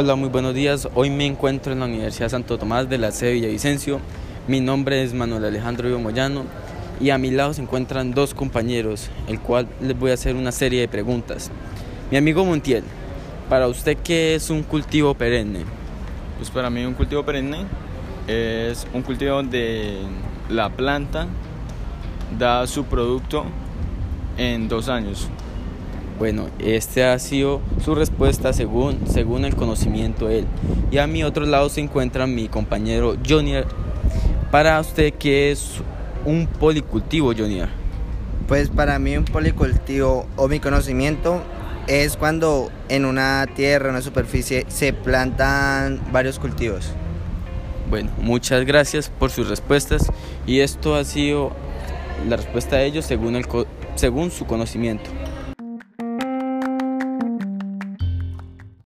Hola, muy buenos días. Hoy me encuentro en la Universidad Santo Tomás de la sede Villavicencio. Mi nombre es Manuel Alejandro Moyano y a mi lado se encuentran dos compañeros, el cual les voy a hacer una serie de preguntas. Mi amigo Montiel, para usted, ¿qué es un cultivo perenne? Pues para mí un cultivo perenne es un cultivo donde la planta da su producto en dos años. Bueno, este ha sido su respuesta según, según el conocimiento de él. Y a mi otro lado se encuentra mi compañero Jonier. Para usted, ¿qué es un policultivo, Jonier? Pues para mí un policultivo o mi conocimiento es cuando en una tierra, una superficie, se plantan varios cultivos. Bueno, muchas gracias por sus respuestas y esto ha sido la respuesta de ellos según, el, según su conocimiento.